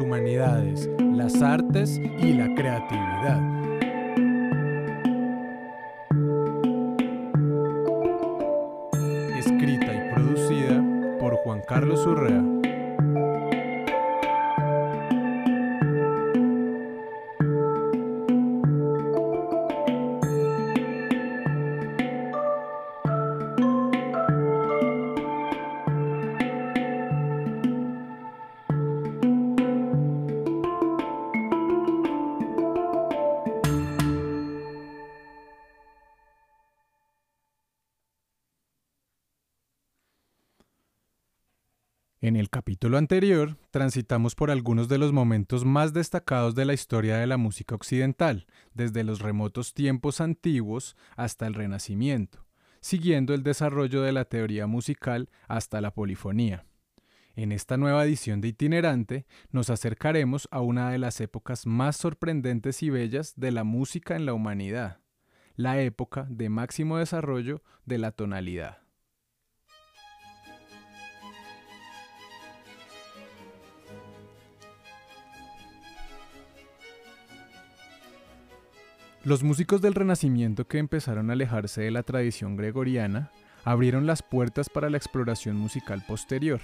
humanidades, las artes y la creatividad. Escrita y producida por Juan Carlos Urrea. Anterior transitamos por algunos de los momentos más destacados de la historia de la música occidental, desde los remotos tiempos antiguos hasta el Renacimiento, siguiendo el desarrollo de la teoría musical hasta la polifonía. En esta nueva edición de Itinerante nos acercaremos a una de las épocas más sorprendentes y bellas de la música en la humanidad, la época de máximo desarrollo de la tonalidad. Los músicos del Renacimiento que empezaron a alejarse de la tradición gregoriana abrieron las puertas para la exploración musical posterior,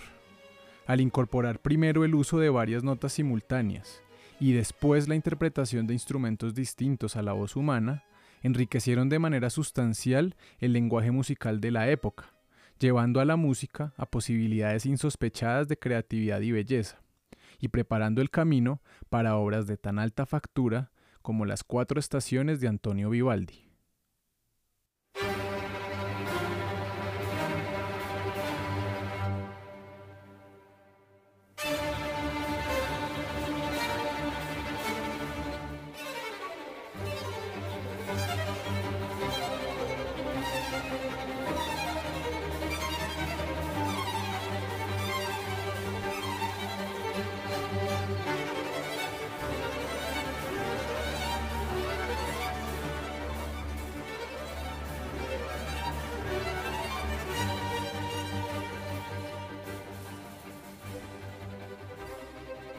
al incorporar primero el uso de varias notas simultáneas y después la interpretación de instrumentos distintos a la voz humana, enriquecieron de manera sustancial el lenguaje musical de la época, llevando a la música a posibilidades insospechadas de creatividad y belleza, y preparando el camino para obras de tan alta factura como las cuatro estaciones de Antonio Vivaldi.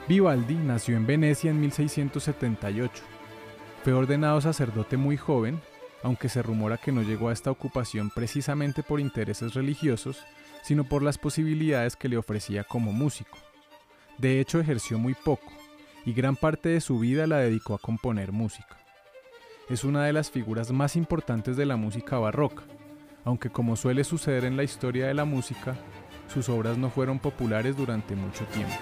Vivaldi nació en Venecia en 1678. Fue ordenado sacerdote muy joven, aunque se rumora que no llegó a esta ocupación precisamente por intereses religiosos, sino por las posibilidades que le ofrecía como músico. De hecho, ejerció muy poco, y gran parte de su vida la dedicó a componer música. Es una de las figuras más importantes de la música barroca, aunque como suele suceder en la historia de la música, sus obras no fueron populares durante mucho tiempo.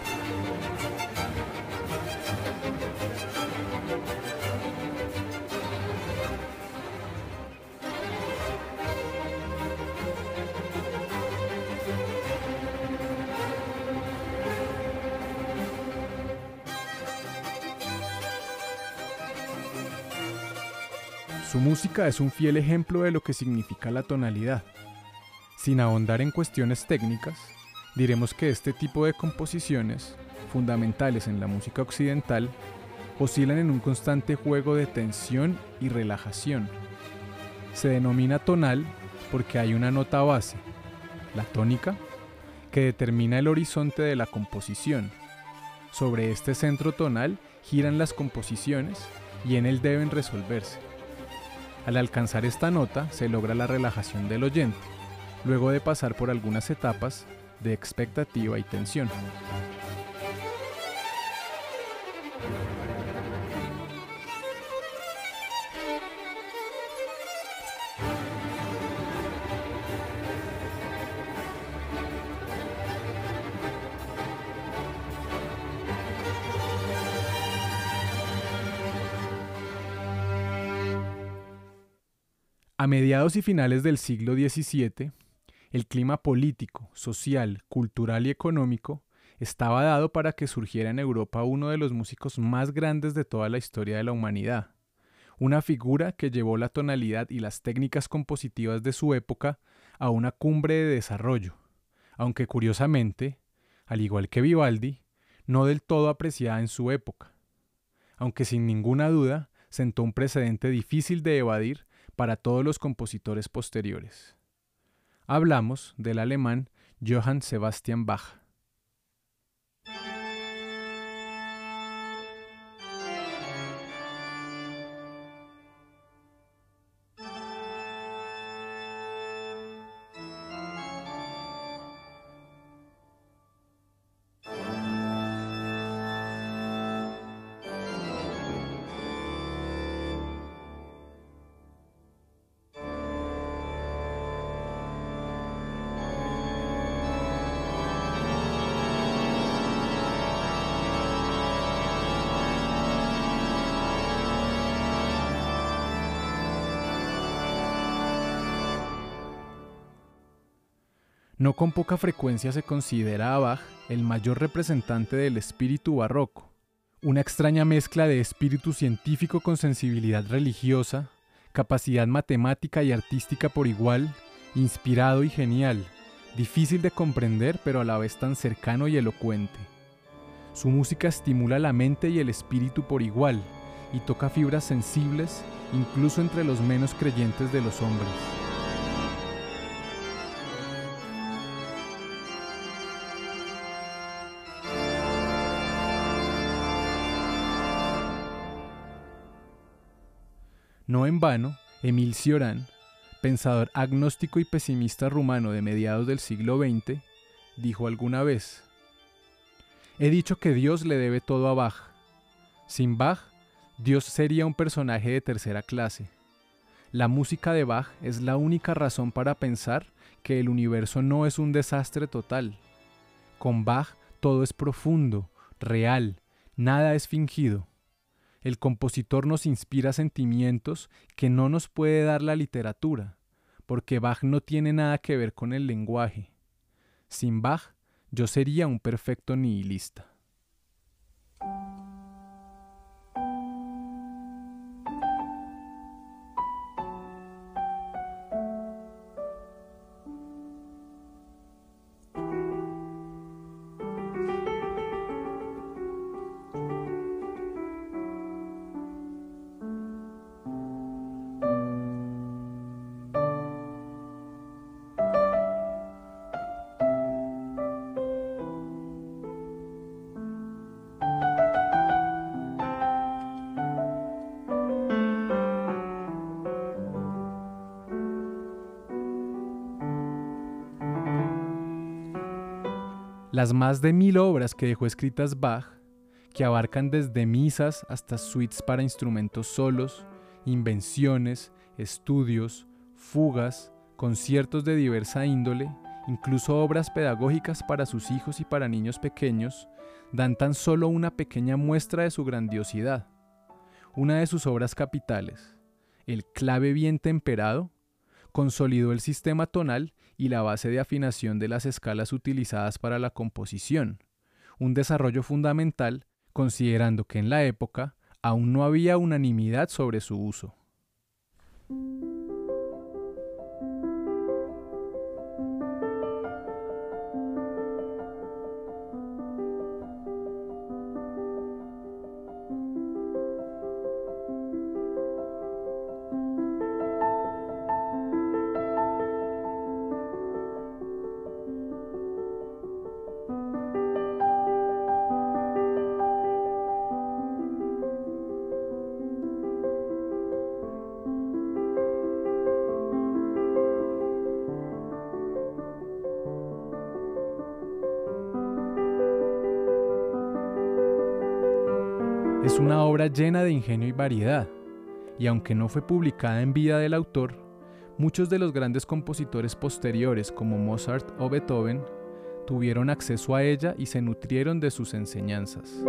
Su música es un fiel ejemplo de lo que significa la tonalidad. Sin ahondar en cuestiones técnicas, diremos que este tipo de composiciones, fundamentales en la música occidental, oscilan en un constante juego de tensión y relajación. Se denomina tonal porque hay una nota base, la tónica, que determina el horizonte de la composición. Sobre este centro tonal giran las composiciones y en él deben resolverse. Al alcanzar esta nota se logra la relajación del oyente, luego de pasar por algunas etapas de expectativa y tensión. A mediados y finales del siglo XVII, el clima político, social, cultural y económico estaba dado para que surgiera en Europa uno de los músicos más grandes de toda la historia de la humanidad, una figura que llevó la tonalidad y las técnicas compositivas de su época a una cumbre de desarrollo, aunque curiosamente, al igual que Vivaldi, no del todo apreciada en su época, aunque sin ninguna duda sentó un precedente difícil de evadir para todos los compositores posteriores. Hablamos del alemán Johann Sebastian Bach. No con poca frecuencia se considera a Bach el mayor representante del espíritu barroco, una extraña mezcla de espíritu científico con sensibilidad religiosa, capacidad matemática y artística por igual, inspirado y genial, difícil de comprender pero a la vez tan cercano y elocuente. Su música estimula la mente y el espíritu por igual y toca fibras sensibles incluso entre los menos creyentes de los hombres. No en vano, Emil Cioran, pensador agnóstico y pesimista rumano de mediados del siglo XX, dijo alguna vez, He dicho que Dios le debe todo a Bach. Sin Bach, Dios sería un personaje de tercera clase. La música de Bach es la única razón para pensar que el universo no es un desastre total. Con Bach todo es profundo, real, nada es fingido. El compositor nos inspira sentimientos que no nos puede dar la literatura, porque Bach no tiene nada que ver con el lenguaje. Sin Bach, yo sería un perfecto nihilista. Las más de mil obras que dejó escritas Bach, que abarcan desde misas hasta suites para instrumentos solos, invenciones, estudios, fugas, conciertos de diversa índole, incluso obras pedagógicas para sus hijos y para niños pequeños, dan tan solo una pequeña muestra de su grandiosidad. Una de sus obras capitales, el clave bien temperado, consolidó el sistema tonal y la base de afinación de las escalas utilizadas para la composición, un desarrollo fundamental considerando que en la época aún no había unanimidad sobre su uso. Una obra llena de ingenio y variedad, y aunque no fue publicada en vida del autor, muchos de los grandes compositores posteriores como Mozart o Beethoven tuvieron acceso a ella y se nutrieron de sus enseñanzas.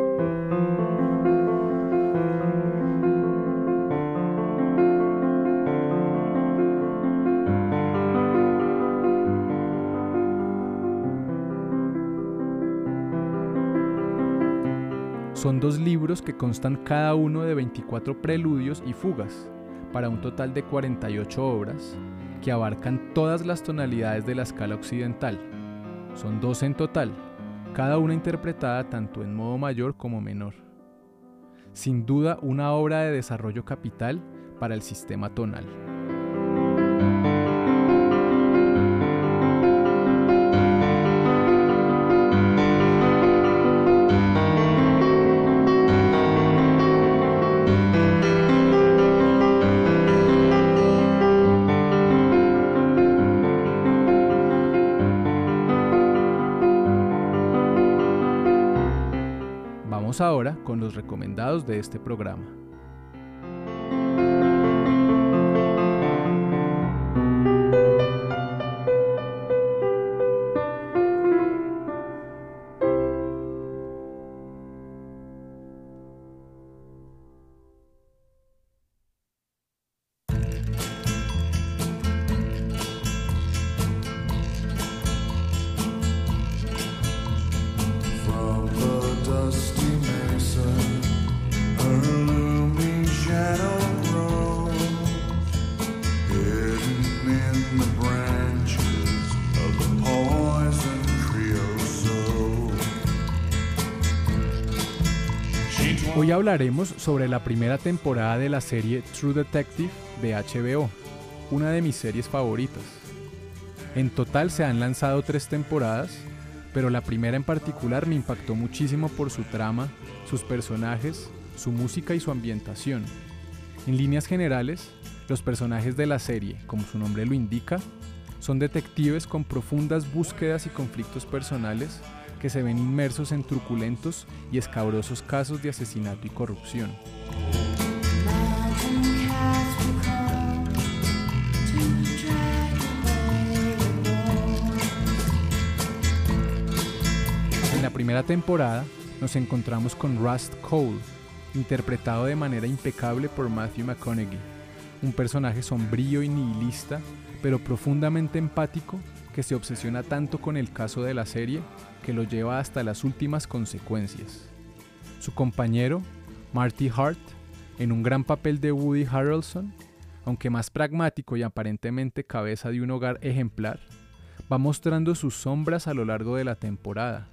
Son dos libros que constan cada uno de 24 preludios y fugas, para un total de 48 obras, que abarcan todas las tonalidades de la escala occidental. Son 12 en total, cada una interpretada tanto en modo mayor como menor. Sin duda una obra de desarrollo capital para el sistema tonal. Ahora con los recomendados de este programa. Hoy hablaremos sobre la primera temporada de la serie True Detective de HBO, una de mis series favoritas. En total se han lanzado tres temporadas, pero la primera en particular me impactó muchísimo por su trama, sus personajes, su música y su ambientación. En líneas generales, los personajes de la serie, como su nombre lo indica, son detectives con profundas búsquedas y conflictos personales que se ven inmersos en truculentos y escabrosos casos de asesinato y corrupción. En la primera temporada nos encontramos con Rust Cole, interpretado de manera impecable por Matthew McConaughey, un personaje sombrío y nihilista, pero profundamente empático que se obsesiona tanto con el caso de la serie que lo lleva hasta las últimas consecuencias. Su compañero, Marty Hart, en un gran papel de Woody Harrelson, aunque más pragmático y aparentemente cabeza de un hogar ejemplar, va mostrando sus sombras a lo largo de la temporada.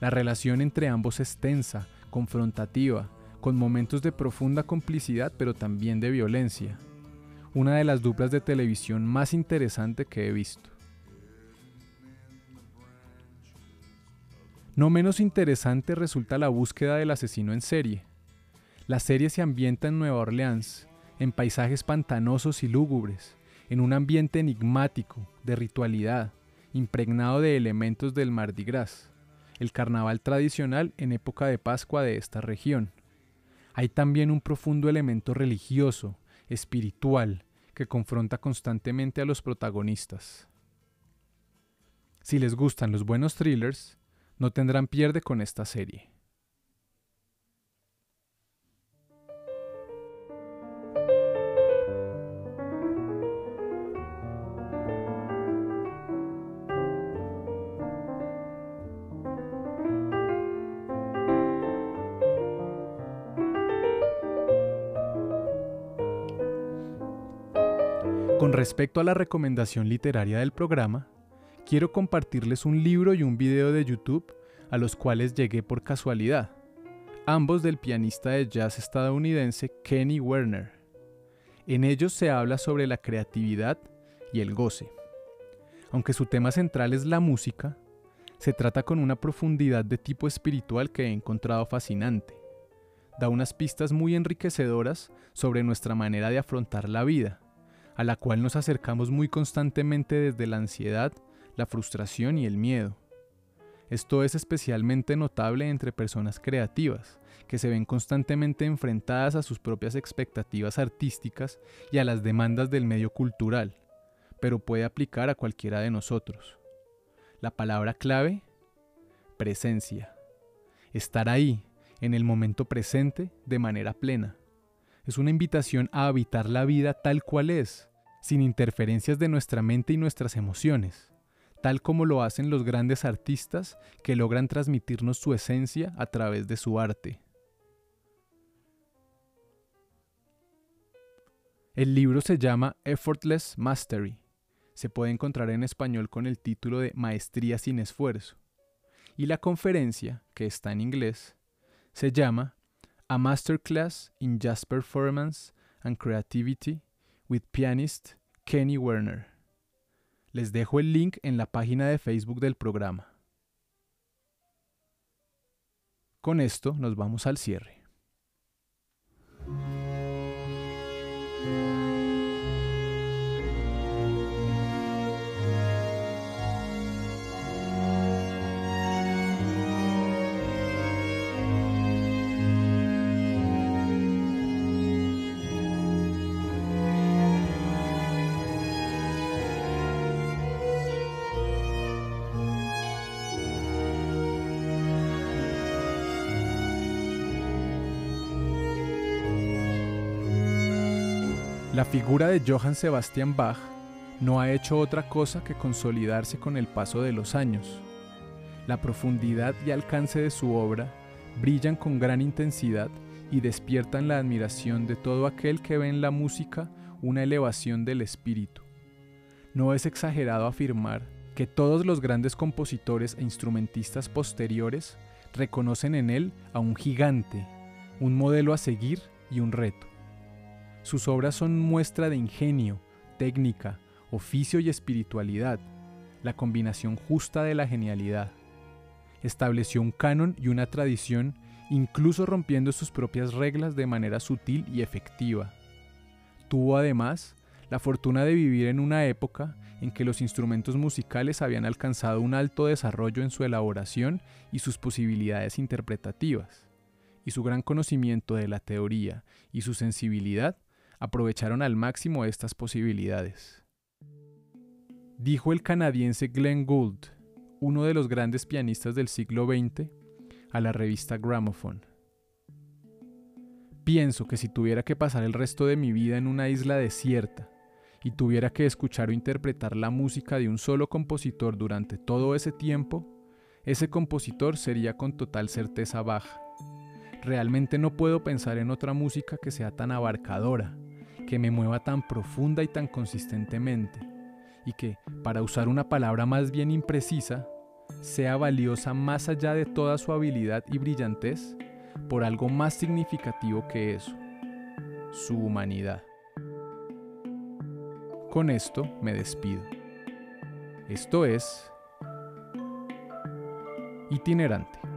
La relación entre ambos es tensa, confrontativa, con momentos de profunda complicidad pero también de violencia. Una de las duplas de televisión más interesante que he visto. No menos interesante resulta la búsqueda del asesino en serie. La serie se ambienta en Nueva Orleans, en paisajes pantanosos y lúgubres, en un ambiente enigmático, de ritualidad, impregnado de elementos del Mardi Gras, el carnaval tradicional en época de Pascua de esta región. Hay también un profundo elemento religioso, espiritual, que confronta constantemente a los protagonistas. Si les gustan los buenos thrillers, no tendrán pierde con esta serie. Con respecto a la recomendación literaria del programa, quiero compartirles un libro y un video de YouTube a los cuales llegué por casualidad, ambos del pianista de jazz estadounidense Kenny Werner. En ellos se habla sobre la creatividad y el goce. Aunque su tema central es la música, se trata con una profundidad de tipo espiritual que he encontrado fascinante. Da unas pistas muy enriquecedoras sobre nuestra manera de afrontar la vida, a la cual nos acercamos muy constantemente desde la ansiedad la frustración y el miedo. Esto es especialmente notable entre personas creativas, que se ven constantemente enfrentadas a sus propias expectativas artísticas y a las demandas del medio cultural, pero puede aplicar a cualquiera de nosotros. La palabra clave, presencia. Estar ahí, en el momento presente, de manera plena. Es una invitación a habitar la vida tal cual es, sin interferencias de nuestra mente y nuestras emociones tal como lo hacen los grandes artistas que logran transmitirnos su esencia a través de su arte. El libro se llama Effortless Mastery. Se puede encontrar en español con el título de Maestría sin esfuerzo. Y la conferencia, que está en inglés, se llama A Masterclass in Jazz Performance and Creativity with pianist Kenny Werner. Les dejo el link en la página de Facebook del programa. Con esto nos vamos al cierre. La figura de Johann Sebastian Bach no ha hecho otra cosa que consolidarse con el paso de los años. La profundidad y alcance de su obra brillan con gran intensidad y despiertan la admiración de todo aquel que ve en la música una elevación del espíritu. No es exagerado afirmar que todos los grandes compositores e instrumentistas posteriores reconocen en él a un gigante, un modelo a seguir y un reto. Sus obras son muestra de ingenio, técnica, oficio y espiritualidad, la combinación justa de la genialidad. Estableció un canon y una tradición, incluso rompiendo sus propias reglas de manera sutil y efectiva. Tuvo además la fortuna de vivir en una época en que los instrumentos musicales habían alcanzado un alto desarrollo en su elaboración y sus posibilidades interpretativas, y su gran conocimiento de la teoría y su sensibilidad aprovecharon al máximo estas posibilidades. Dijo el canadiense Glenn Gould, uno de los grandes pianistas del siglo XX, a la revista Gramophone. Pienso que si tuviera que pasar el resto de mi vida en una isla desierta, y tuviera que escuchar o interpretar la música de un solo compositor durante todo ese tiempo, ese compositor sería con total certeza baja. Realmente no puedo pensar en otra música que sea tan abarcadora, que me mueva tan profunda y tan consistentemente, y que, para usar una palabra más bien imprecisa, sea valiosa más allá de toda su habilidad y brillantez por algo más significativo que eso, su humanidad. Con esto me despido. Esto es itinerante.